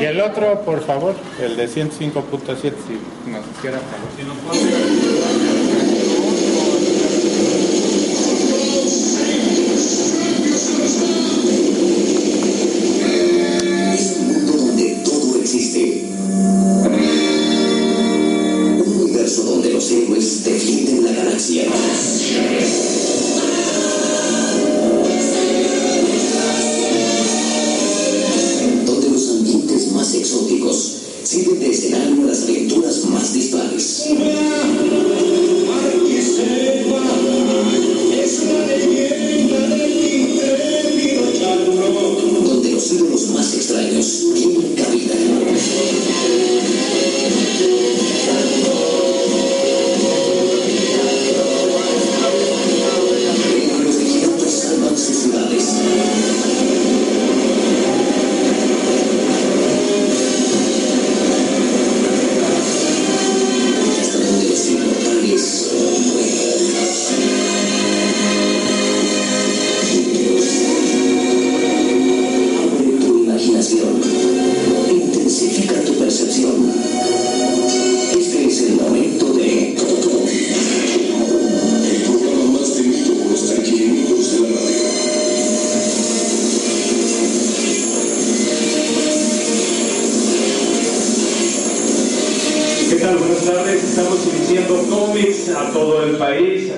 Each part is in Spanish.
Y el otro, por favor, el de 105.7, si nos hiciera favor.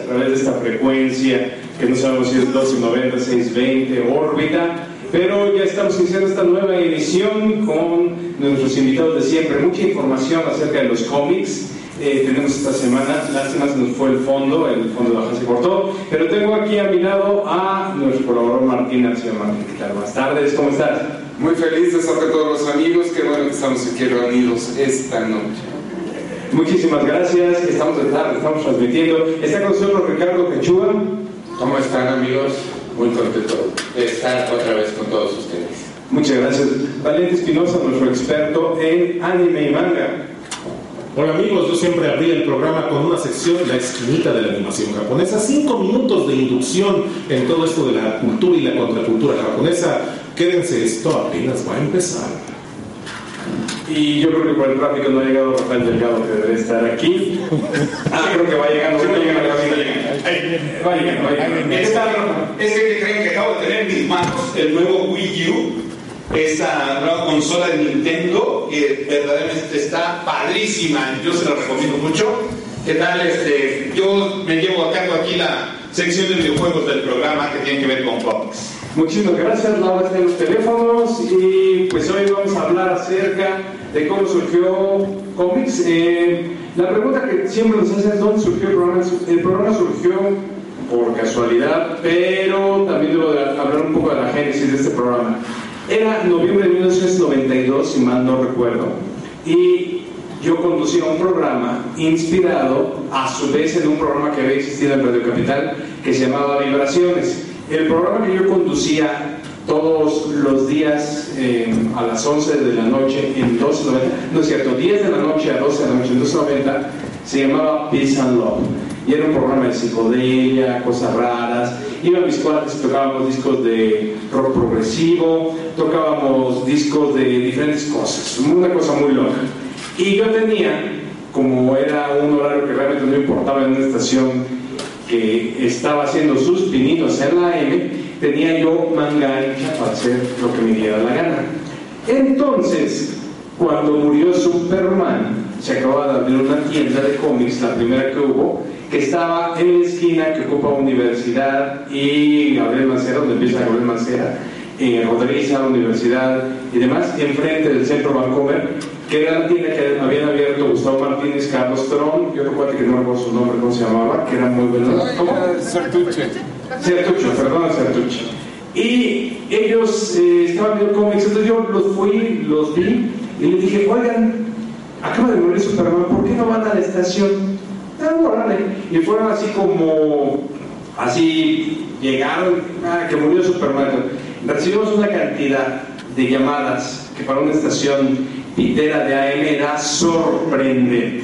Través de esta frecuencia que no sabemos si es 1290, 620, órbita. Pero ya estamos iniciando esta nueva edición con nuestros invitados de siempre. Mucha información acerca de los cómics. eh, tenemos esta semana, lástima se nos fue el fondo, el fondo de baja se cortó, pero tengo aquí a mi lado a nuestro colaborador Martín Arceo Martín. Buenas tardes, ¿cómo estás? Muy feliz de estar con todos los amigos, qué bueno que estamos aquí reunidos esta noche. Muchísimas gracias, estamos de tarde, estamos transmitiendo. Está con nosotros Ricardo Quechua. ¿Cómo están amigos? Muy contento de estar otra vez con todos ustedes. Muchas gracias. Valente Espinosa, nuestro experto en anime y manga. Hola amigos, yo siempre abrí el programa con una sección, la esquinita de la animación japonesa, cinco minutos de inducción en todo esto de la cultura y la contracultura japonesa. Quédense, esto apenas va a empezar. Y yo creo que por el tráfico no ha llegado Rafael Delgado, que debería estar aquí. Ah, creo que va llegando, va llegando, va llegando. Va llegando, va llegando. Es que, es que creen que acabo de tener en mis manos el nuevo Wii U, esta nueva consola de Nintendo, que verdaderamente está padrísima, yo se la recomiendo mucho. ¿Qué tal? Este, yo me llevo a cargo aquí la sección de videojuegos del programa que tiene que ver con cómics. Muchísimas gracias, Laura está en los teléfonos y pues hoy vamos a hablar acerca de cómo surgió cómics. Eh, la pregunta que siempre nos hacen es dónde surgió el programa. El programa surgió por casualidad, pero también debo de hablar un poco de la génesis de este programa. Era noviembre de 1992, si mal no recuerdo, y yo conducía un programa inspirado a su vez en un programa que había existido en Radio Capital que se llamaba Vibraciones. El programa que yo conducía todos los días eh, a las 11 de la noche en 1290, no es cierto, 10 de la noche a 12 de la noche en 1290, se llamaba Peace and Love. Y era un programa de psicodelia, cosas raras. Iban mis cuates, tocábamos discos de rock progresivo, tocábamos discos de diferentes cosas, una cosa muy loca. Y yo tenía, como era un horario que realmente no importaba en una estación que estaba haciendo sus pininos en la M, tenía yo manga ancha para hacer lo que me diera la gana. Entonces, cuando murió Superman, se acababa de abrir una tienda de cómics, la primera que hubo, que estaba en la esquina que ocupa Universidad y Gabriel Mancera, donde empieza Gabriel Mancera, en Rodríguez, Universidad y demás, enfrente del Centro Vancomer, que era la tienda que habían abierto Gustavo Martínez, Carlos Tron, y otro cuate que no recuerdo su nombre, ¿cómo se llamaba? Que era muy bueno. ¿Cómo? Sertuche. Sertucho, perdón, Sertucho. Y ellos eh, estaban viendo cómics, entonces yo los fui, los vi, y les dije, oigan, acaba de morir Superman, ¿por qué no van a la estación? Ah, órale. Y fueron así como, así, llegaron, ah, que murió Superman. Recibimos una cantidad de llamadas que para una estación pitera de AM era sorprendente,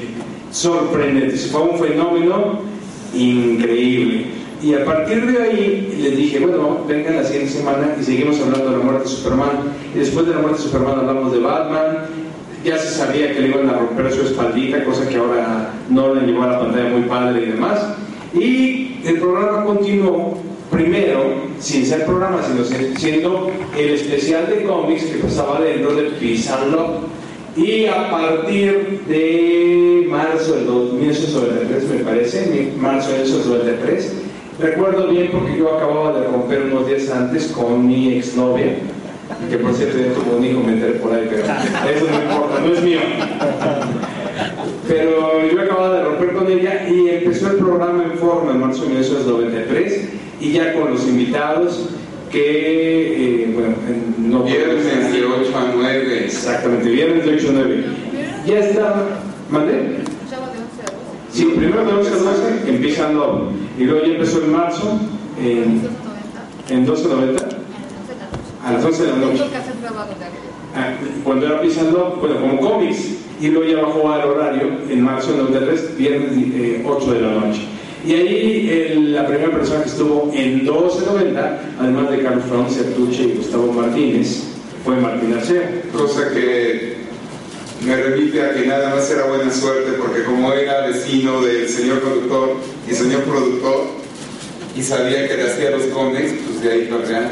sorprendente. Fue un fenómeno increíble. Y a partir de ahí les dije, bueno, vengan la siguiente semana y seguimos hablando de la muerte de Superman. Y después de la muerte de Superman hablamos de Batman. Ya se sabía que le iban a romper su espaldita, cosa que ahora no le llevó a la pantalla muy padre y demás. Y el programa continuó primero sin ser programa, sino siendo el especial de cómics que pasaba dentro de Pisarlo. Y a partir de marzo del 1993, me parece, marzo del 1993, recuerdo bien porque yo acababa de romper unos días antes con mi exnovia, que por cierto ya tuvo un hijo, me enteré por ahí, pero eso no importa, no es mío. Pero yo acababa de romper con ella y empezó el programa en forma en marzo de 1993 y ya con los invitados que, eh, bueno, en noviembre. Viernes de 8 a 9. Exactamente, viernes de 8 a 9. Ya está, ¿mandé? Sí, primero de 11 a 12 empiezan y luego ya empezó en marzo en, en 12.90 a las 11 de la noche. Ah, cuando era pisando, bueno, como cómics, y luego ya bajó al horario en marzo del 93, viernes eh, 8 de la noche. Y ahí el- la primera persona que estuvo en 12.90, además de Carlos Fron, Sertuche y Gustavo Martínez, fue Martín Arcea. Cosa que me remite a que nada más era buena suerte, porque como era vecino del señor conductor y señor productor, y sabía que le hacía los cómics, pues de ahí para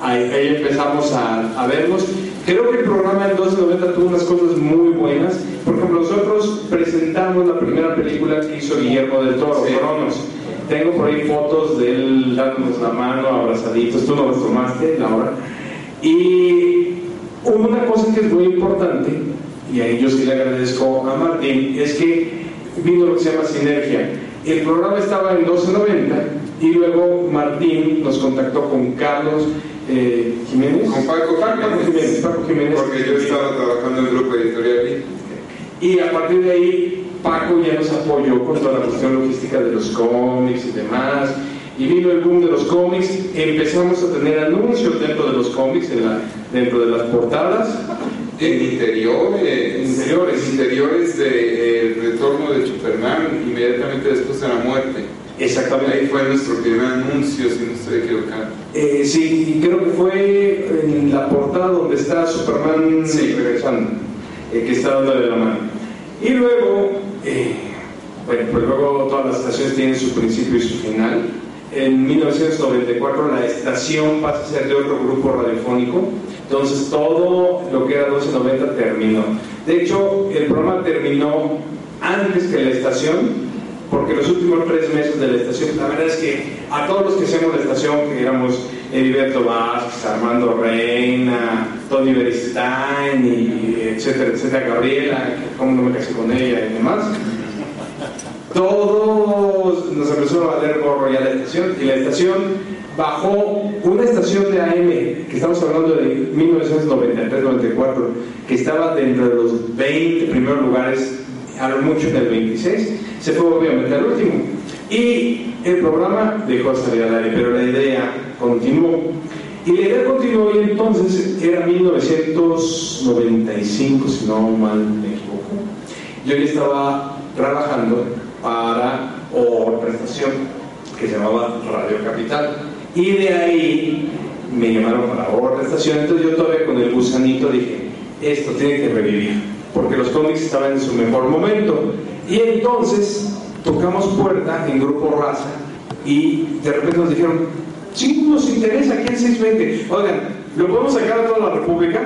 Ahí, ahí empezamos a, a verlos. Creo que el programa en 1290 tuvo unas cosas muy buenas. Por ejemplo, nosotros presentamos la primera película que hizo Guillermo del Toro, Sí. Cronos. Tengo por ahí fotos de él dándonos la mano, abrazaditos. Tú no los tomaste, Laura. Y una cosa que es muy importante, y ahí yo sí le agradezco a Martín, es que vino lo que se llama sinergia. El programa estaba en 1290 y luego Martín nos contactó con Carlos eh, Jiménez. Con Paco Paco Jiménez. Paco Jiménez. Porque yo estaba trabajando en el grupo editorial Y a partir de ahí, Paco ya nos apoyó con toda la cuestión logística de los cómics y demás. Y vino el boom de los cómics. Empezamos a tener anuncios dentro de los cómics, en la- dentro de las portadas. En interiores, Interiores. interiores del retorno de Superman, inmediatamente después de la muerte. Ahí Exactamente. fue nuestro primer anuncio, si no estoy equivocado. Eh, sí, y creo que fue en la portada donde está Superman Sí. regresando, eh, que está dándole la mano. Y luego, eh, bueno, pues luego todas las estaciones tienen su principio y su final. En 1994 la estación pasa a ser de otro grupo radiofónico, entonces todo lo que era 1290 terminó. De hecho, el programa terminó antes que la estación, porque los últimos tres meses de la estación, la verdad es que a todos los que hacemos la estación, que éramos Heriberto Vázquez, Armando Reina, Tony Beristain, y etcétera, etcétera, Gabriela, cómo no me casé con ella y demás, todos nos empezó a valer gorro ya la estación, y la estación bajó una estación de AM, que estamos hablando de 1993-94, que estaba dentro de los 20 primeros lugares, a lo mucho en el 26, se fue obviamente al último. Y el programa dejó de salir al aire, pero la idea continuó. Y la idea continuó y entonces era 1995, si no mal me equivoco. Yo ya estaba trabajando para otra estación que se llamaba Radio Capital. Y de ahí me llamaron para otra estación. Entonces yo todavía con el gusanito dije, esto tiene que revivir. Porque los cómics estaban en su mejor momento. Y entonces tocamos puerta en Grupo Raza y de repente nos dijeron, sí, nos interesa aquí en 620. Oigan, ¿lo podemos sacar a toda la República?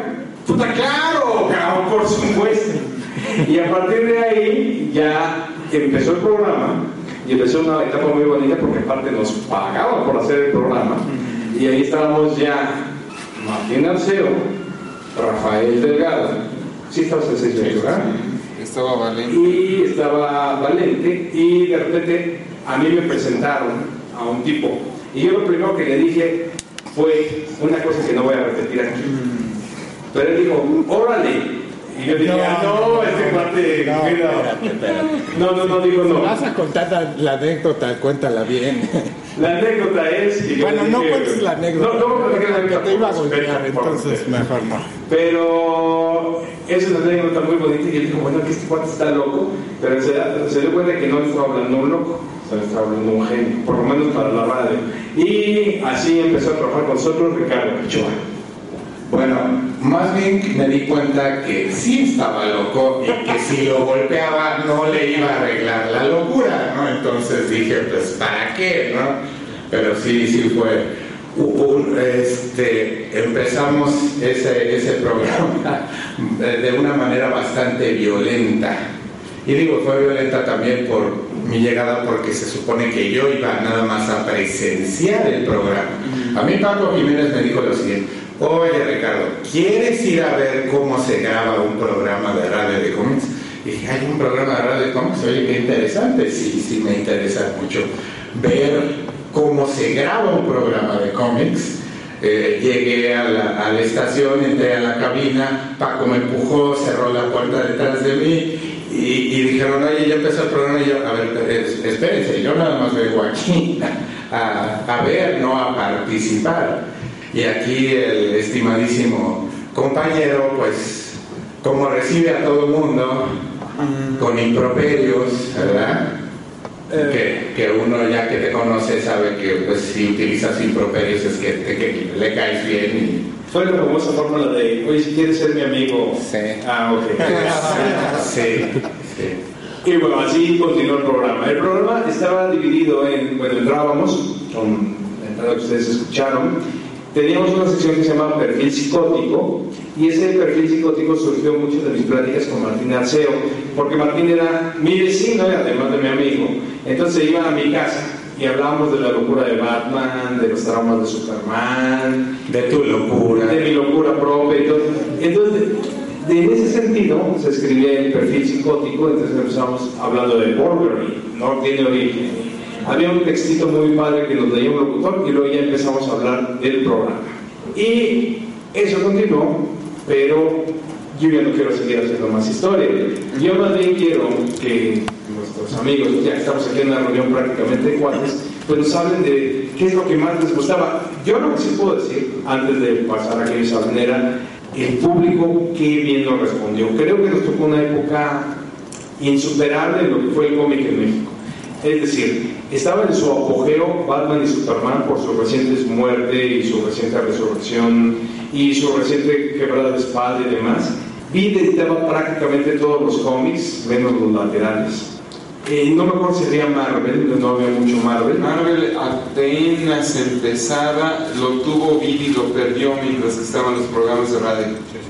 Puta, claro, cabrón, por supuesto. Y a partir de ahí ya empezó el programa y empezó una etapa muy bonita porque aparte nos pagaban por hacer el programa. Y ahí estábamos ya Martín Arceo, Rafael Delgado, sí estabas en 620, ¿verdad? Estaba Valente. Y estaba Valente y de repente a mí me presentaron a un tipo. Y yo lo primero que le dije fue una cosa que no voy a repetir aquí. Pero él dijo, órale. Y yo dije, "Ah, no, este cuate, No, mira". espérate, espérate. no, no, no, digo no. Vas a contar la, anécdota, cuéntala bien. La anécdota es que yo Bueno, no cuentes la anécdota. No, no porque anécdota. te iba a golpear, entonces mejor no. Pero es una anécdota muy bonita y él dijo, bueno, que este cuate está loco, pero se, dio cuenta que no estaba hablando un loco, se estaba hablando un genio, por lo menos para la radio. Y así empezó a trabajar con nosotros Ricardo Pichoa. Bueno, más bien me di cuenta que sí estaba loco y que si lo golpeaba no le iba a arreglar la locura, ¿no? Entonces dije, pues, ¿para qué, no? Pero sí, sí fue este, empezamos ese, ese programa de una manera bastante violenta. Y digo, fue violenta también por mi llegada porque se supone que yo iba nada más a presenciar el programa. A mí Paco Jiménez me dijo lo siguiente, oye Ricardo, ¿quieres ir a ver cómo se graba un programa de radio de cómics? Y dije, hay un programa de radio de cómics, oye, qué interesante, sí, sí me interesa mucho ver cómo se graba un programa de cómics. Eh, llegué a la, estación, entré a la cabina, Paco me empujó, cerró la puerta detrás de mí y, dijeron, oye, ya empezó el programa y yo, a ver, es- espérense, yo nada más vengo aquí a ver, no a participar. Y aquí el estimadísimo compañero, pues, como recibe a todo el mundo con improperios, ¿verdad? Que, que uno ya que te conoce sabe que pues si utilizas improperios es que, te- que le caes bien Fue la famosa fórmula de, oye, si quieres ser mi amigo. Sí. Ah, ok. y sí, sí. Y bueno, así continuó el programa. El programa estaba dividido en, bueno, entrábamos con la entrada que ustedes escucharon. Teníamos una sección que se llama perfil psicótico y ese perfil psicótico surgió mucho de mis pláticas con Martín Arceo, porque Martín era mi vecino y además de mi amigo. Entonces iban a mi casa y hablábamos de la locura de Batman, de los traumas de Superman, De tu locura. de mi locura propia y todo. Entonces, en ese sentido, se escribía el perfil psicótico, entonces empezamos hablando de Burberry, no tiene origen. Había un textito muy padre que nos leía un locutor y luego ya empezamos a hablar del programa. Y eso continuó, pero yo ya no quiero seguir haciendo más historia. Yo más bien quiero que nuestros amigos, ya que estamos aquí en una reunión prácticamente de cuates, pues nos hablen de qué es lo que más les gustaba. Yo lo que sí puedo decir, antes de pasar a que ellos hablen, era el público qué bien nos respondió. Creo que nos tocó una época insuperable en lo que fue el cómic en México. Es decir, estaba en su apogeo Batman y Superman por su reciente muerte y su reciente resurrección y su reciente quebrada de espalda y demás. Vi editaba prácticamente todos los cómics, menos los laterales. Eh, no me acuerdo si había Marvel, no había mucho Marvel. Marvel apenas empezaba, lo tuvo Billy y lo perdió mientras estaban los programas de radio.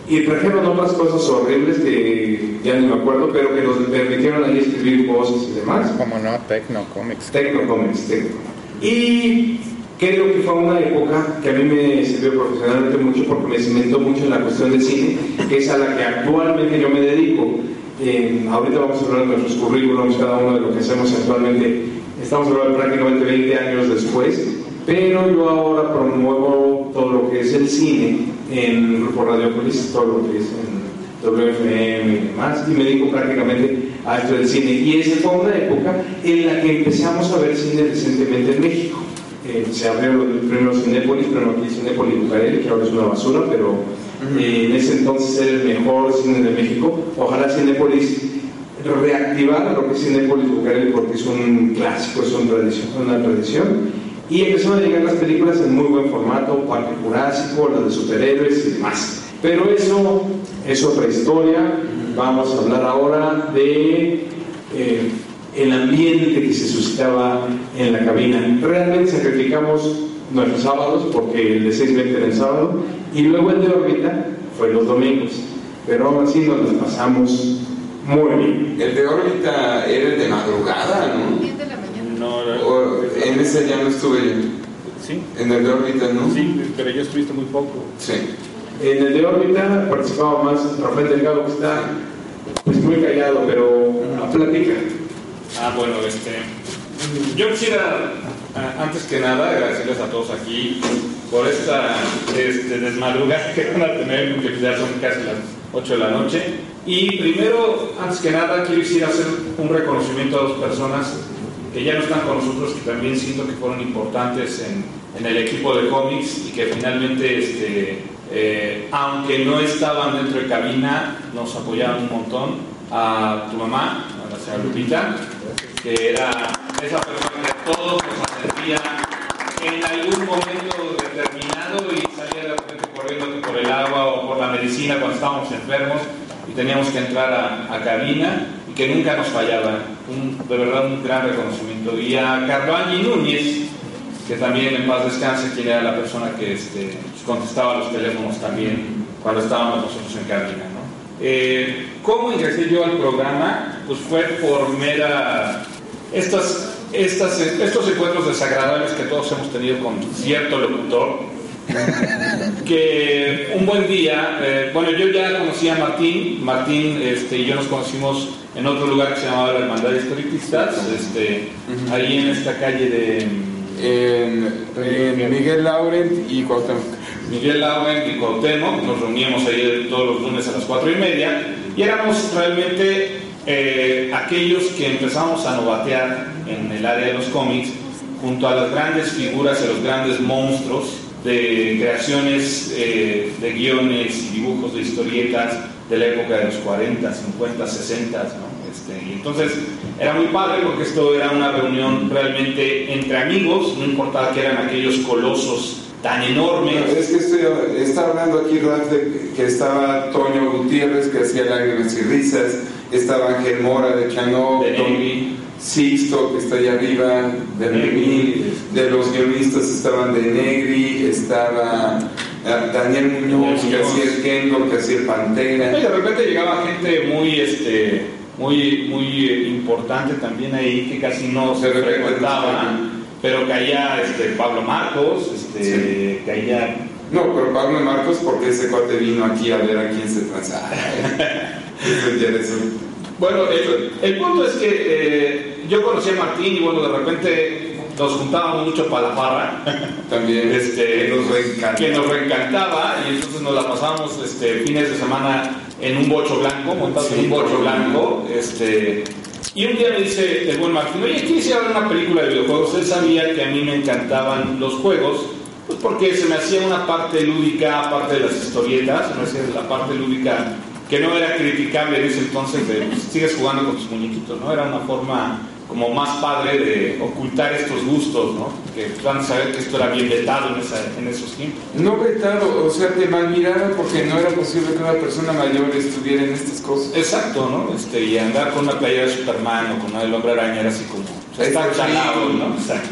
Y trajeron otras cosas horribles que ya ni me acuerdo, pero que nos permitieron ahí escribir voces y demás. Como no, Tecno Comics. Tecno Comics, Tecno. Y creo que fue una época que a mí me sirvió profesionalmente mucho porque me cimentó mucho en la cuestión del cine, que es a la que actualmente yo me dedico. Eh, ahorita vamos a hablar de nuestros currículums, cada uno de lo que hacemos actualmente. Estamos hablando prácticamente 20 años después, pero yo ahora promuevo todo lo que es el cine en Grupo Radiopolis, todo lo que es en WFM y demás, y me dedico prácticamente a esto del cine. Y esa fue una época en la que empezamos a ver cine decentemente en México. Eh, se abrió el primero Cinépolis, pero no aquí Cinépolis Bucareli, que ahora es una basura, pero eh, en ese entonces era el mejor cine de México. Ojalá Cinépolis reactivara lo que es Cinépolis Bucareli porque es un clásico, es una tradición. Una tradición. Y empezaron a llegar las películas en muy buen formato, Parque Jurásico, las de superhéroes y demás. Pero eso es otra historia vamos a hablar ahora de eh, el ambiente que se suscitaba en la cabina. Realmente sacrificamos nuestros sábados porque el de 6.20 era el sábado y luego el de órbita fue los domingos. Pero aún así nos las pasamos muy bien. El de órbita era el de madrugada, ¿no? No, O- en ese ya no estuve yo. sí, En el de órbita, ¿no? sí, pero yo estuviste muy poco. Sí. En el de órbita participaba más Rafael Delgado, que está pues, muy callado, pero platica. Ah, bueno, este. Yo quisiera, a- antes que nada, agradecerles a todos aquí por esta este, que van a tener, porque ya son casi las 8 de la noche. Y primero, antes que nada, quiero decir hacer un reconocimiento a dos personas que ya no están con nosotros, que también siento que fueron importantes en, en el equipo de cómics y que finalmente, este, eh, aunque no estaban dentro de cabina, nos apoyaron un montón. A tu mamá, a la señora Lupita, que era esa persona que todos nos en algún momento determinado y salía de repente corriendo por el agua o por la medicina cuando estábamos enfermos y teníamos que entrar a, cabina y que nunca nos fallaba. Un- de verdad un gran reconocimiento. Y a Carlo Angi Núñez, que también en paz descanse, quien era la persona que este, contestaba los teléfonos también cuando estábamos nosotros en cabina. Eh, ¿Cómo ingresé yo al programa? Pues fue por mera... Estas, estas, estos encuentros desagradables que todos hemos tenido con cierto locutor, que un buen día, eh, bueno, yo ya conocí a Martín, Martín este, y yo nos conocimos en otro lugar que se llamaba la Hermandad de Historicistas, este, ahí en esta calle de En, en Miguel Laurent y Cuauhtémoc. Miguel Lauen y Cuauhtémoc, nos reuníamos ahí todos los lunes a las cuatro y media y éramos realmente eh, aquellos que empezamos a novatear en el área de los cómics junto a las grandes figuras y los grandes monstruos de creaciones eh, de guiones y dibujos de historietas de la época de los 40, 50, 60, ¿no? Este, y entonces era muy padre porque esto era una reunión realmente entre amigos, no importaba que eran aquellos colosos tan enormes. Es que estoy, está hablando aquí Ralph de que estaba Toño Gutiérrez que hacía lágrimas y risas, estaba Ángel Mora de Chanó. Sixto que está allá arriba, de de los guionistas estaban de Negri, estaba eh, Daniel Muñoz que hacía el Kendall, que hacía el Y Pantera. de repente llegaba gente muy, este, muy, muy eh, importante también ahí que casi no se frecuentaba, pero caía este, Pablo Marcos, este, caía No, pero Pablo Marcos porque ese cuate vino aquí a ver a quién se transaba. Bueno, el, el punto es que eh, yo conocí a Martín y bueno, de repente nos juntábamos mucho para la farra, También este, que nos reencanta. que nos reencantaba y entonces nos la pasábamos este, fines de semana en un bocho blanco, montados en un bocho blanco. Este, y un día me dice el buen Martín, oye, ¿quieres ir a ver una película de videojuegos? Él sabía que a mí me encantaban los juegos, pues porque se me hacía una parte lúdica, aparte de las historietas, se me hacía la parte lúdica que no era criticable en ese entonces de pues, sigues jugando con tus muñequitos, ¿no? Era una forma como más padre de ocultar estos gustos, ¿no? Que van a saber que esto era bien vetado en, esa- en esos tiempos. No vetado, o sea, te malmiraron porque no era posible que una persona mayor estuviera en estas cosas. Exacto, ¿no? Este, y andar con una playera de Superman o con una del hombre araña era así como... o sea, Está chalado. ¿no? Exacto.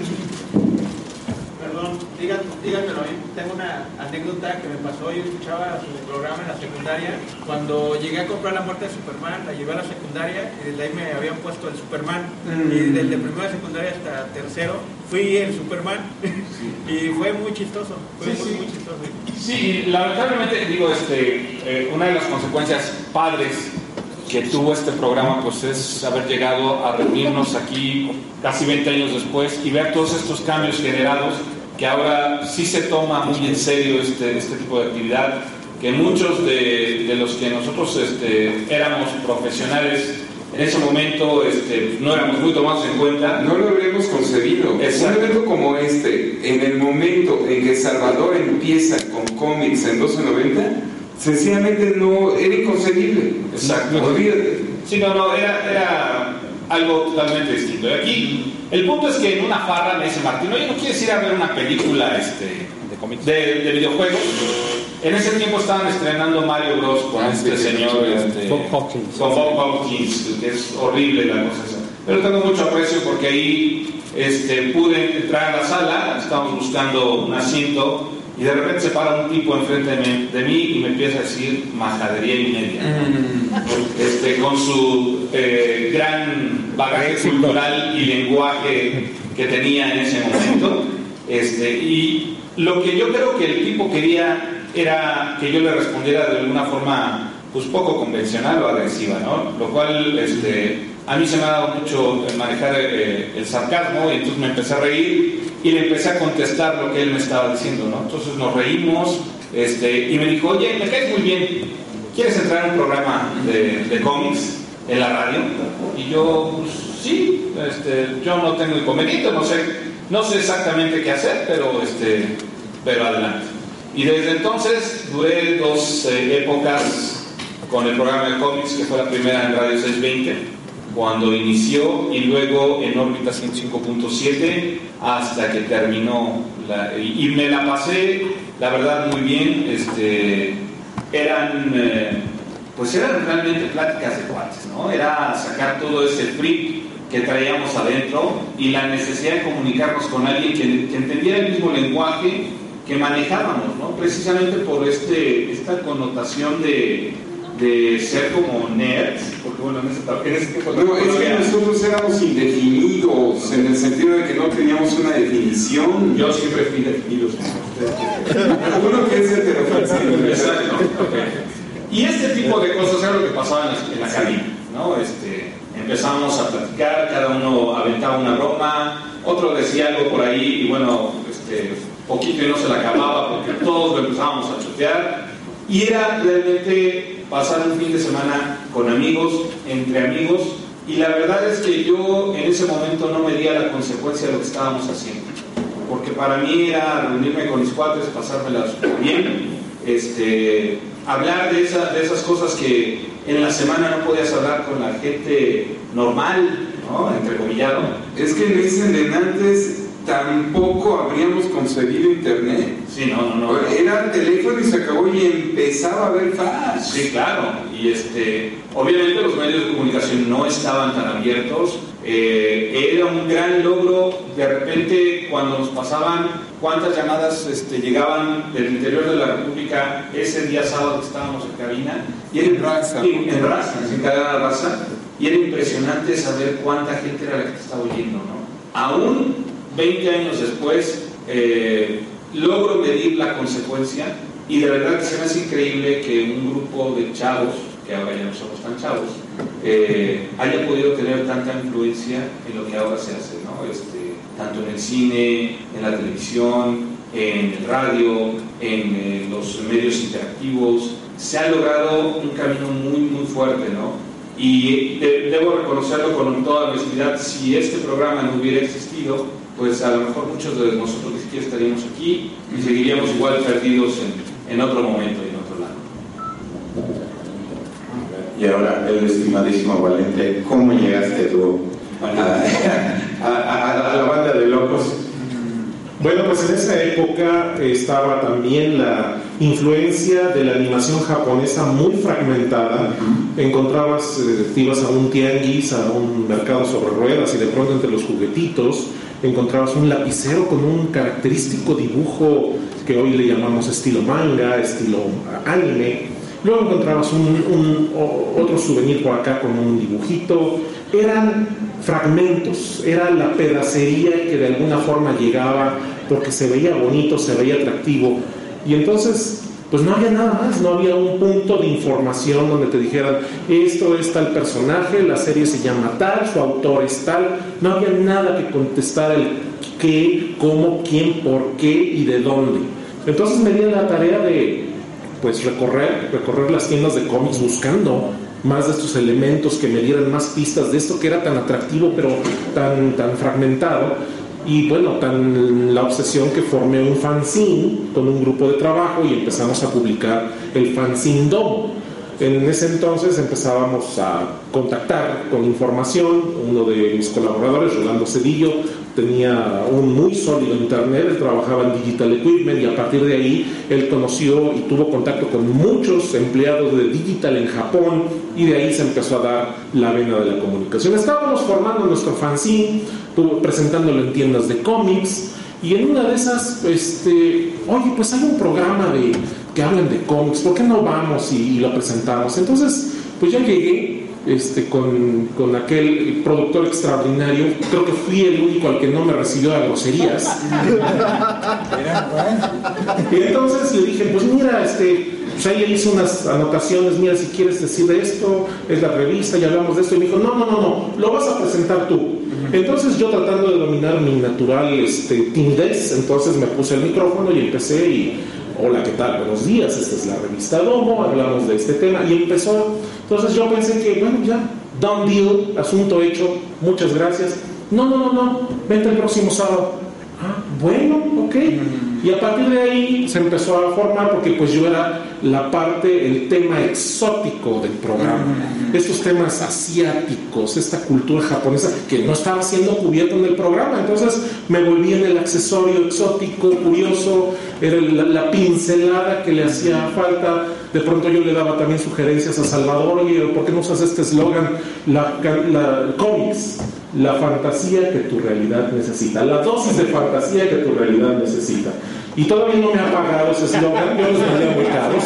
Dígan- díganmelo a mí. Tengo una anécdota que me pasó. Yo escuchaba su programa en la secundaria. Cuando llegué a comprar La Muerte de Superman, la llevé a la secundaria y desde ahí me habían puesto el Superman. Mm. Y desde primero de secundaria hasta tercero fui el Superman. y fue muy chistoso. Fue Sí, muy, sí. muy chistoso. Sí, lamentablemente, digo, este, eh, una de las consecuencias padres que tuvo este programa, pues es haber llegado a reunirnos aquí casi 20 años después y ver todos estos cambios generados, que ahora sí se toma muy en serio este, este tipo de actividad, que muchos de, de los que nosotros este, éramos profesionales en ese momento este, no éramos muy tomados en cuenta. No lo habríamos concebido. Exacto. Un evento como este, en el momento en que Salvador empieza con cómics en 1290, sencillamente no era inconcebible. Exacto. Olvídate. Sí, no, no, era, era algo totalmente distinto. Y aquí, el punto es que en una farra me dice Martín, oye, ¿no quieres ir a ver una película este, de, de, de videojuegos? En ese tiempo estaban estrenando Mario Bros. con Ah, este sí, señor, sí, este, Bob Hawkins. con Bob Hawkins, que es horrible la cosa esa. Pero tengo mucho aprecio porque ahí este, pude entrar a la sala, estábamos buscando un asiento y de repente se para un tipo enfrente de mí, y me empieza a decir majadería y media. Este, con su eh, gran bagaje cultural y lenguaje que tenía en ese momento. Este, y lo que yo creo que el tipo quería era que yo le respondiera de alguna forma pues poco convencional o agresiva, ¿no? Lo cual este, a mí se me ha dado mucho el manejar eh, el sarcasmo y entonces me empecé a reír y le empecé a contestar lo que él me estaba diciendo, ¿no? Entonces nos reímos este, y me dijo, oye, me caes muy bien, ¿quieres entrar en un programa de, de cómics en la radio? Y yo, pues sí, este, yo no tengo inconveniente, no sé, no sé exactamente qué hacer, pero, este, pero adelante. Y desde entonces duré dos eh, épocas con el programa de cómics, que fue la primera en Radio 620, cuando inició, y luego en órbita 105.7 hasta que terminó. la- y, me la pasé, la verdad, muy bien. Este, eran, eh, pues eran realmente pláticas de cuates, ¿no? Era sacar todo ese free que traíamos adentro y la necesidad de comunicarnos con alguien que, que entendiera el mismo lenguaje que manejábamos, ¿no? Precisamente por este, esta connotación de, de ser como nerds, porque bueno, en ese, en ese tiempo No, es que nosotros éramos indefinidos, en el sentido de que no teníamos una definición. Yo siempre fui definido. Uno que es heteroflexible. Exacto. Y este tipo de cosas era lo que pasaba en la, en la cabina, ¿no? Este, empezábamos a platicar, cada uno aventaba una broma, otro decía algo por ahí y bueno, este, poquito y no se la acababa porque todos lo empezábamos a chotear. Y era realmente pasar un fin de semana con amigos, entre amigos, y la verdad es que yo en ese momento no medía la consecuencia de lo que estábamos haciendo porque para mí era reunirme con mis cuates, pasármela bien, este, hablar de, de esas cosas que en la semana no podías hablar con la gente normal, ¿no? Entrecomillado. Es que en ese de antes tampoco habríamos concebido internet. Sí, no, no, no. Era teléfono y se acabó y empezaba a haber fax. Sí, claro. Y este, obviamente los medios de comunicación no estaban tan abiertos. Eh, era un gran logro de repente cuando nos pasaban cuántas llamadas este, llegaban del interior de la República ese día sábado que estábamos en cabina. Y era en raza. En raza, en cadena raza. Y era impresionante saber cuánta gente era la que estaba oyendo, ¿no? Aún 20 años después, eh, logro medir la consecuencia y de verdad se me hace increíble que un grupo de chavos, que ahora ya no somos tan chavos, eh, haya podido tener tanta influencia en lo que ahora se hace, ¿no? Este, tanto en el cine, en la televisión, en el radio, en eh, los medios interactivos. Se ha logrado un camino muy, muy fuerte, ¿no? Y de- debo reconocerlo con toda honestidad, si este programa no hubiera existido, pues a lo mejor muchos de nosotros ni siquiera estaríamos aquí y seguiríamos igual perdidos en, en otro momento y en otro lado. Y ahora, el estimadísimo Valente, ¿cómo llegaste tú a, a- a- a la banda de locos? Bueno, pues en esa época estaba también la influencia de la animación japonesa muy fragmentada. Encontrabas, eh, te ibas a un tianguis, a un mercado sobre ruedas y de pronto entre los juguetitos encontrabas un lapicero con un característico dibujo que hoy le llamamos estilo manga, estilo anime. Luego encontrabas un, otro souvenir por acá con un dibujito. Eran fragmentos, era la pedacería que de alguna forma llegaba porque se veía bonito, se veía atractivo. Y entonces, pues no había nada más, no había un punto de información donde te dijeran, esto es tal personaje, la serie se llama tal, su autor es tal. No había nada que contestar el qué, cómo, quién, por qué y de dónde. Entonces me di la tarea de pues recorrer, recorrer las tiendas de cómics buscando más de estos elementos que me dieran más pistas de esto que era tan atractivo pero tan, tan fragmentado y bueno, tan la obsesión que formé un fanzine con un grupo de trabajo y empezamos a publicar el fanzine Domo. En ese entonces empezábamos a contactar con información. Uno de mis colaboradores, Rolando Cedillo, tenía un muy sólido internet, trabajaba en Digital Equipment y a partir de ahí él conoció y tuvo contacto con muchos empleados de Digital en Japón y de ahí se empezó a dar la vena de la comunicación. Estábamos formando nuestro fanzine, presentándolo en tiendas de cómics y en una de esas, este, oye, pues hay un programa de que hablan de cómics, ¿por qué no vamos y, lo presentamos? Entonces, pues yo llegué este, con, con, aquel productor extraordinario, creo que fui el único al que no me recibió a groserías. y entonces le dije, pues mira, este, pues ahí le hice unas anotaciones, mira, si quieres decir de esto, es la revista, ya hablamos de esto, y me dijo, no, no, no, no, lo vas a presentar tú. Entonces yo tratando de dominar mi natural este, timidez, entonces me puse el micrófono y empecé y hola, ¿qué tal? Buenos días, esta es la revista Domo, hablamos de este tema y empezó. Entonces yo pensé que, bueno, ya, done deal, asunto hecho, muchas gracias. No, no, no, no, vente el próximo sábado. Ah, bueno, ok. Y a partir de ahí se empezó a formar porque pues yo era la parte, el tema exótico del programa. Estos temas asiáticos, esta cultura japonesa que no estaba siendo cubierto en el programa. Entonces me volví en el accesorio exótico, curioso, era la, pincelada que le hacía falta. De pronto yo le daba también sugerencias a Salvador, oye, ¿por qué no usas este eslogan? La, la cómics la fantasía que tu realidad necesita, la dosis de fantasía que tu realidad necesita. Y todavía no me ha pagado ese eslogan, yo los vendía muy caros,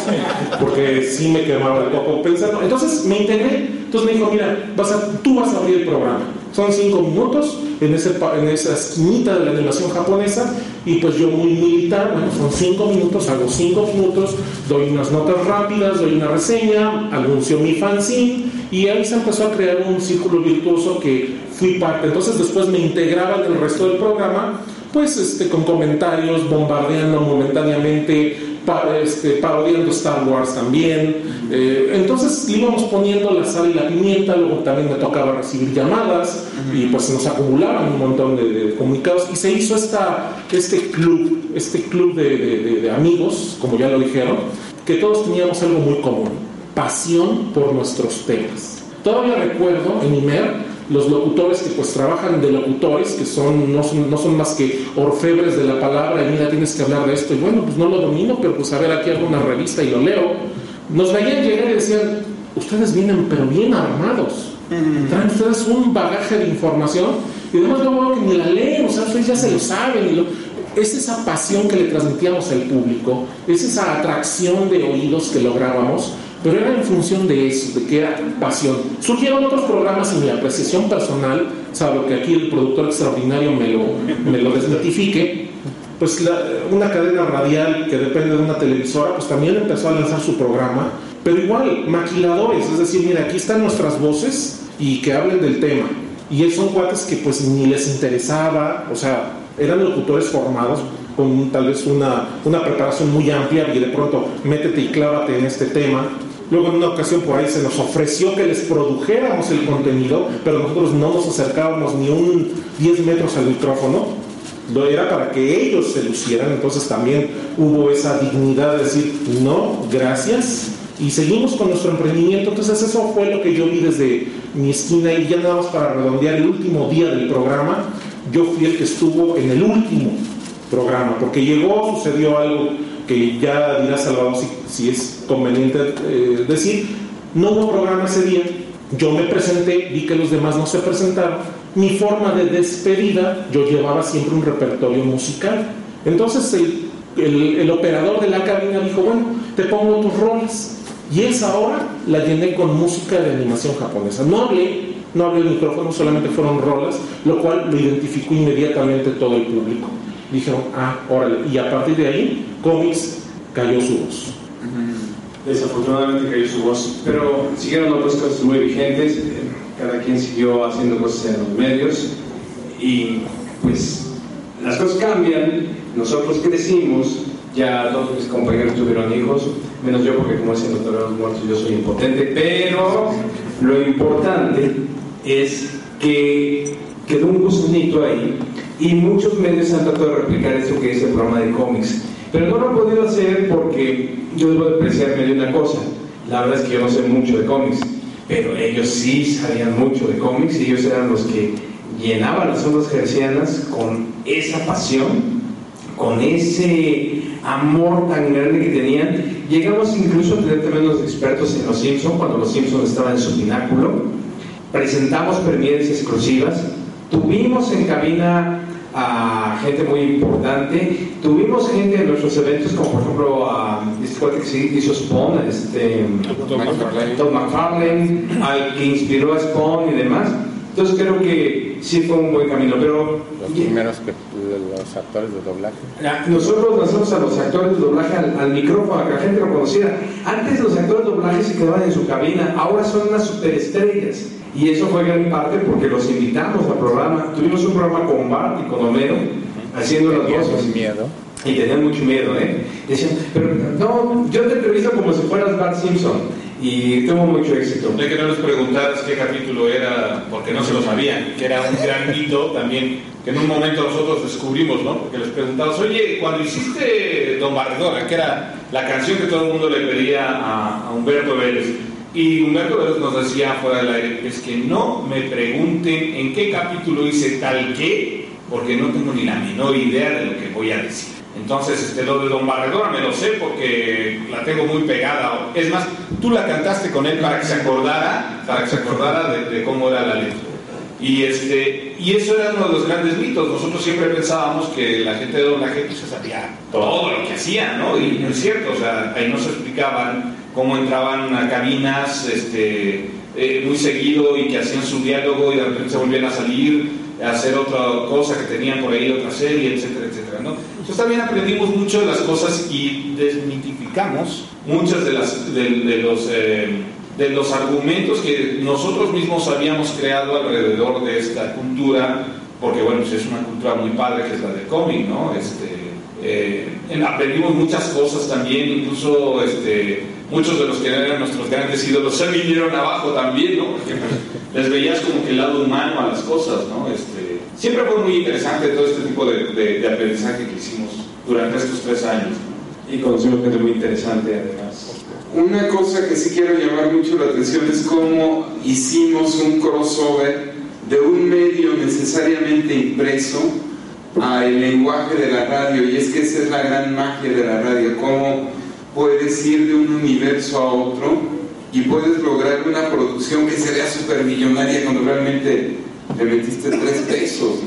porque sí me quemaba el poco pensando. Entonces me integré, entonces me dijo, mira, vas a, tú vas a abrir el programa. Son cinco minutos en, ese, en esa esquinita de la animación japonesa y pues yo muy militar, bueno, son cinco minutos, hago cinco minutos, doy unas notas rápidas, doy una reseña, anuncio mi fanzine y ahí se empezó a crear un círculo virtuoso que fui parte. Entonces después me integraba en el resto del programa, pues este, con comentarios, bombardeando momentáneamente, este, parodiando Star Wars también. Eh, entonces íbamos poniendo la sal y la pimienta, luego también me tocaba recibir llamadas y pues se nos acumulaban un montón de, comunicados y se hizo esta, este club, este club de, de amigos, como ya lo dijeron, que todos teníamos algo muy común, pasión por nuestros temas. Todavía recuerdo en IMER los locutores que pues trabajan de locutores, que son no, son, no son más que orfebres de la palabra, y mira, tienes que hablar de esto, y bueno, pues no lo domino, pero pues a ver, aquí hago una revista y lo leo. Nos veían llegar y decían, ustedes vienen pero bien armados, traen ustedes un bagaje de información, y además luego que ni la leen, o sea, ustedes ya se lo saben, y lo, es esa pasión que le transmitíamos al público, es esa atracción de oídos que lográbamos, pero era en función de eso, de que era pasión. Surgieron otros programas en mi apreciación personal, salvo que aquí el productor extraordinario me lo, me lo desmitifique, pues una cadena radial que depende de una televisora, pues también empezó a lanzar su programa, pero igual, maquiladores, es decir, mira, aquí están nuestras voces y que hablen del tema. Y son cuates que pues ni les interesaba, o sea, eran locutores formados con tal vez una, una preparación muy amplia y de pronto métete y clávate en este tema Luego en una ocasión por ahí se nos ofreció que les produjéramos el contenido, pero nosotros no nos acercábamos ni un 10 metros al micrófono. Era para que ellos se lucieran, entonces también hubo esa dignidad de decir, no, gracias, y seguimos con nuestro emprendimiento. Entonces eso fue lo que yo vi desde mi esquina y ya nada más para redondear el último día del programa, yo fui el que estuvo en el último programa, porque llegó, sucedió algo que ya dirá Salvador si, si es conveniente eh, decir, no hubo programa ese día, yo me presenté, vi que los demás no se presentaron, mi forma de despedida, yo llevaba siempre un repertorio musical. Entonces el, el, operador de la cabina dijo, bueno, te pongo tus roles. Y esa hora la llené con música de animación japonesa. No hablé, no hablé el micrófono, solamente fueron rolas, lo cual lo identificó inmediatamente todo el público dijeron, ah, órale. Y a partir de ahí, cómics cayó su voz. Desafortunadamente cayó su voz, pero siguieron otras cosas muy vigentes, cada quien siguió haciendo cosas en los medios y pues las cosas cambian, nosotros crecimos, ya todos mis compañeros tuvieron hijos, menos yo porque como de los muertos yo soy impotente, pero lo importante es que quedó un gusanito ahí y muchos medios han tratado de replicar eso que es el programa de cómics. Pero no lo han podido hacer porque yo debo apreciarme de una cosa. La verdad es que yo no sé mucho de cómics, pero ellos sí sabían mucho de cómics y ellos eran los que llenaban las ondas gercianas con esa pasión, con ese amor tan grande que tenían. Llegamos incluso a tener también los expertos en Los Simpsons, cuando Los Simpsons estaban en su pináculo. Presentamos premieres exclusivas. Tuvimos en cabina a gente muy importante. Tuvimos gente en nuestros eventos, como por ejemplo a este cuate que hizo Spawn, este, Todd McFarlane, al que inspiró a Spawn y demás. Entonces creo que sí fue un buen camino, pero Los primeros que los actores de doblaje. nosotros lanzamos a los actores de doblaje al, al micrófono, a que la gente lo conociera. Antes los actores de doblaje se quedaban en su cabina, ahora son unas superestrellas. Y eso fue gran parte porque los invitamos al programa. Tuvimos un programa con Bart y con Homero, haciendo las voces. miedo. Y tenían mucho miedo, ¿eh? Decían, pero no, yo te entrevisto como si fueras Bart Simpson. Y tuvo mucho éxito. De que no les preguntaras qué capítulo era, porque no se lo sabían, que era un gran mito también, que en un momento nosotros descubrimos, ¿no? Porque les preguntabas, oye, cuando hiciste Don Barredora, que era la canción que todo el mundo le pedía a, a Humberto Vélez, y Humberto Vélez nos decía fuera del aire, es que no me pregunten en qué capítulo hice tal que, porque no tengo ni la menor idea de lo que voy a decir. Entonces, este, lo de Don Barredora me lo sé porque la tengo muy pegada. Es más, tú la cantaste con él para que se acordara, para que se acordara de, de cómo era la letra. Y, este, y eso era uno de los grandes mitos. Nosotros siempre pensábamos que la gente de doblaje se sabía todo lo que hacía, ¿no? Y no es cierto, o sea, ahí nos explicaban cómo entraban a cabinas este, eh, muy seguido y que hacían su diálogo y de repente se volvían a salir a hacer otra cosa que tenían por ahí, otra serie, etcétera, etcétera. Entonces también aprendimos mucho de las cosas y desmitificamos muchas de, las, de, los... eh, de los argumentos que nosotros mismos habíamos creado alrededor de esta cultura, porque bueno, pues es una cultura muy padre que es la del cómic, ¿no? Este, eh, en- aprendimos muchas cosas también, incluso este, muchos de los que eran nuestros grandes ídolos se vinieron abajo también, ¿no? Porque pues, les veías como que el lado humano a las cosas, ¿no? Este, siempre fue muy interesante todo este tipo de, de- de aprendizaje que hicimos durante estos tres años. Y conocimos gente muy interesante además. Una cosa que sí quiero llamar mucho la atención es cómo hicimos un crossover de un medio necesariamente impreso al lenguaje de la radio y es que esa es la gran magia de la radio, cómo puedes ir de un universo a otro y puedes lograr una producción que se vea supermillonaria cuando realmente le metiste tres pesos,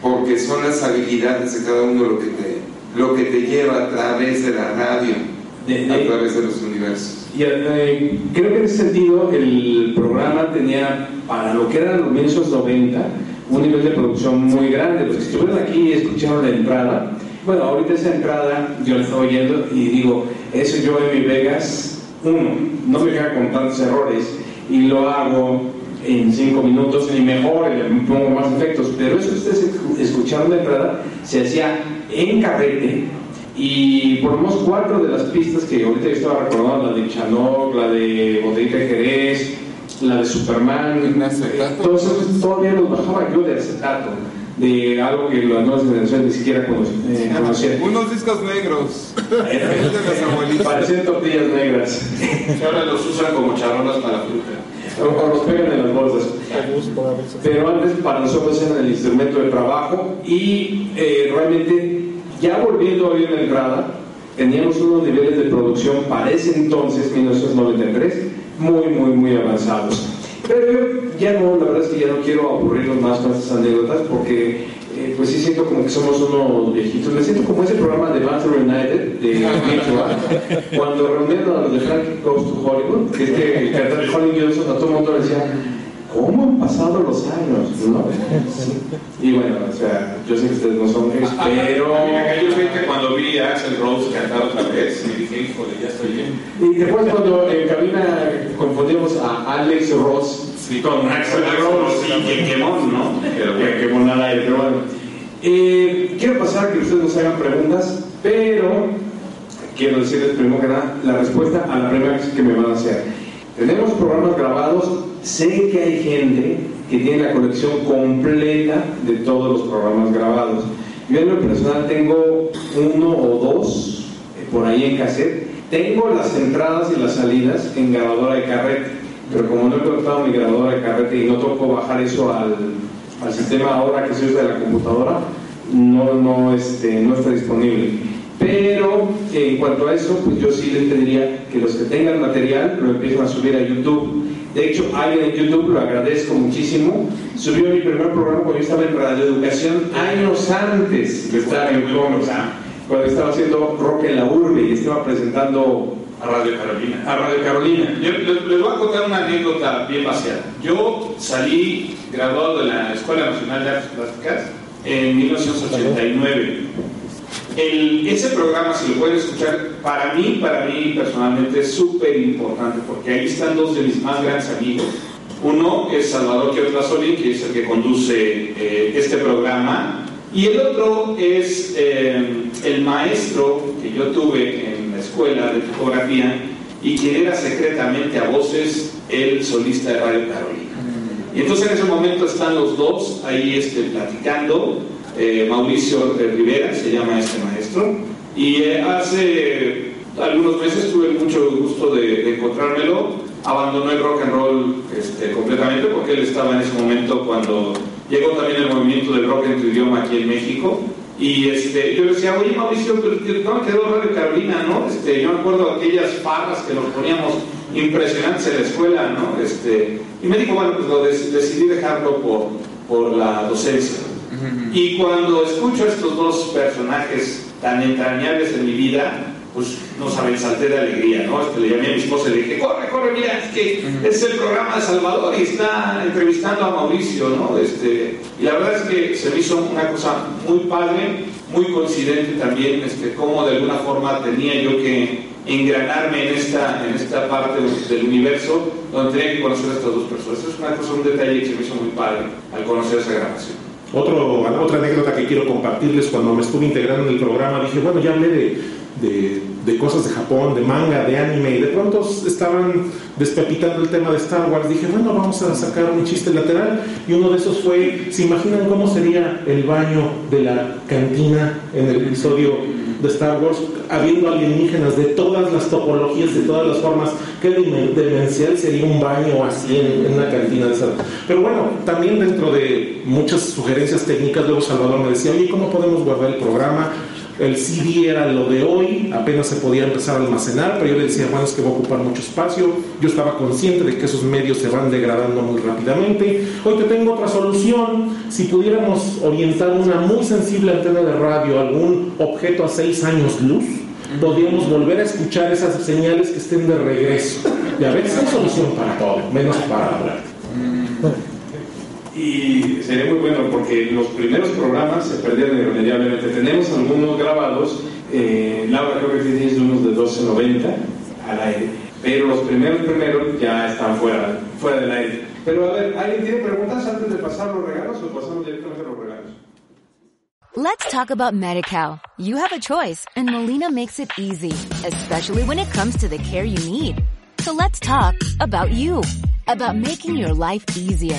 porque son las habilidades de cada uno lo que te, lo que te lleva a través de la radio, De- de- a través de los universos. Y eh, creo que en ese sentido el programa tenía, para lo que eran los 1990, un nivel de producción muy grande. Los que estuvieron aquí y escucharon la entrada. Bueno, ahorita esa entrada yo la estaba oyendo y digo, eso yo en mi Vegas, uno, no me queda con tantos errores y lo hago en cinco minutos y mejor, le pongo más efectos. Pero eso que ustedes escucharon la entrada se hacía en carrete y por lo menos cuatro de las pistas que ahorita yo estaba recordando, la de Chanok, la de Botellita de Jerez, la de Superman, eh, todos esos todavía los bajaba yo de acetato, de algo que las nuevas generaciones ni siquiera eh, conocían. Unos discos negros. Parecían tortillas negras. Que ahora los usan como charolas para la fruta. o, o los pegan en las bolsas. Pero antes para nosotros era el instrumento de trabajo y eh, realmente ya volviendo a la entrada, teníamos unos niveles de producción para ese entonces, 1993, muy, muy, muy avanzados. Pero yo ya no, la verdad es que ya no quiero aburrirlos más con estas anécdotas porque eh, pues sí siento como que somos unos viejitos. Me siento como ese programa de Manchester United de VH1, cuando reunieron a los de Frankie Goes to Hollywood, que es que el cantante Holly Johnson a todo el mundo le decía, ¿cómo han pasado los años? ¿no? Sí. Y bueno, o sea, yo sé que ustedes no son ex, pero... A mí me cayó que cuando vi a Axel Rose cantar otra vez, y dije, híjole, ya estoy bien. Y después cuando en cabina confundimos a Alex Ross con Axel Rose y que quemón, ¿no? Pero que, que pone al aire, pero bueno. Eh, quiero pasar a que ustedes nos hagan preguntas, pero quiero decirles primero que nada la respuesta a la primera que me van a hacer. Tenemos programas grabados, sé que hay gente que tiene la colección completa de todos los programas grabados. Yo en lo personal tengo uno o dos eh, por ahí en cassette, Tengo las entradas y las salidas en grabadora de carrete, pero como no he conectado mi grabadora de carrete y no tocó bajar eso al, al sistema ahora que se usa de la computadora, no, no, este, no está disponible. Pero en cuanto a eso, pues yo sí les pediría que los que tengan material lo empiecen a subir a YouTube. De hecho, alguien en YouTube, lo agradezco muchísimo, subió mi primer programa cuando yo estaba en radioeducación años antes de estar en Comics, cuando estaba haciendo rock en la urbe y estaba presentando a Radio Carolina. A Radio Carolina. Yo les, les voy a contar una anécdota bien vaciada. Yo salí graduado de la Escuela Nacional de Artes Plásticas en 1989. El, ese programa, si lo pueden escuchar, para mí, para mí personalmente es súper importante porque ahí están dos de mis más grandes amigos. Uno es Salvador Solín, que es el que conduce eh, este programa, y el otro es eh, el maestro que yo tuve en la escuela de fotografía y quien era secretamente a voces el solista de Radio Carolina. Y entonces en ese momento están los dos ahí este, platicando eh, Mauricio Rivera, se llama este maestro, y eh, hace algunos meses tuve mucho gusto de, encontrármelo, abandonó el rock and roll este, completamente porque él estaba en ese momento cuando llegó también el movimiento del rock en tu idioma aquí en México, y este, yo le decía, oye Mauricio, pero ¿cómo quedó Radio Carolina, no? Este, yo me acuerdo de aquellas farras que nos poníamos impresionantes en la escuela, ¿no? Este, y me dijo, bueno, pues lo decidí dejarlo por, por la docencia. Y cuando escucho a estos dos personajes tan entrañables en mi vida, pues no saben, salté de alegría, ¿no? Este, le llamé a mi esposa y le dije, corre, corre, mira, es que es el programa de Salvador y está entrevistando a Mauricio, ¿no? Este, y la verdad es que se me hizo una cosa muy padre, muy coincidente también, este, cómo de alguna forma tenía yo que engranarme en esta, en esta parte del universo donde tenía que conocer a estas dos personas. Es una cosa, un detalle que se me hizo muy padre al conocer esa grabación. Otro, otra anécdota que quiero compartirles, cuando me estuve integrando en el programa, dije, bueno, ya hablé de, de, de, cosas de Japón, de manga, de anime, y de pronto estaban despepitando el tema de Star Wars. Dije, bueno, vamos a sacar un chiste lateral, y uno de esos fue, ¿se imaginan cómo sería el baño de la cantina en el episodio de Star Wars, habiendo alienígenas de todas las topologías, de todas las formas, qué demencial sería un baño así en, una cantina de esa. Pero bueno, también dentro de muchas sugerencias técnicas, luego Salvador me decía, oye, ¿cómo podemos guardar el programa? El CD era lo de hoy, apenas se podía empezar a almacenar, pero yo le decía, bueno, es que va a ocupar mucho espacio. Yo estaba consciente de que esos medios se van degradando muy rápidamente. Hoy te tengo otra solución. Si pudiéramos orientar una muy sensible antena de radio a algún objeto a seis años luz, podríamos volver a escuchar esas señales que estén de regreso. Y a veces hay solución para todo, menos para hablar. Y sería muy bueno porque los primeros programas se perdieron irremediablemente. Tenemos algunos grabados, eh, Laura creo que tienes unos de 1290 al aire, pero los primeros primeros ya están fuera, fuera del aire. Pero a ver, ¿alguien tiene preguntas antes de pasar los regalos o pasamos directamente a los regalos? Let's talk about MediCal. You have a choice and Molina makes it easy, especially when it comes to the care you need. So let's talk about you, about making your life easier,